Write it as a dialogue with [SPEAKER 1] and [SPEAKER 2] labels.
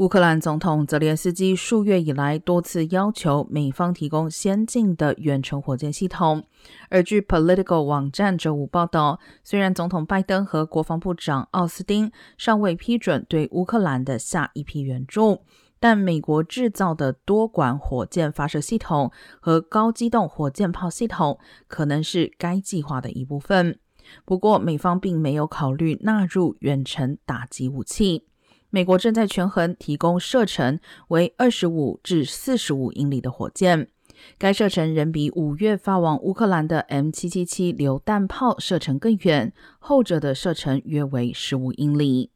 [SPEAKER 1] 乌克兰总统泽连斯基数月以来多次要求美方提供先进的远程火箭系统，而据 Political 网站周五报道，虽然总统拜登和国防部长奥斯汀尚未批准对乌克兰的下一批援助，但美国制造的多管火箭发射系统和高机动火箭炮系统可能是该计划的一部分。不过，美方并没有考虑纳入远程打击武器。美国正在权衡提供射程为二十五至四十五英里的火箭，该射程仍比五月发往乌克兰的 M777 榴弹炮射程更远，后者的射程约为十五英里。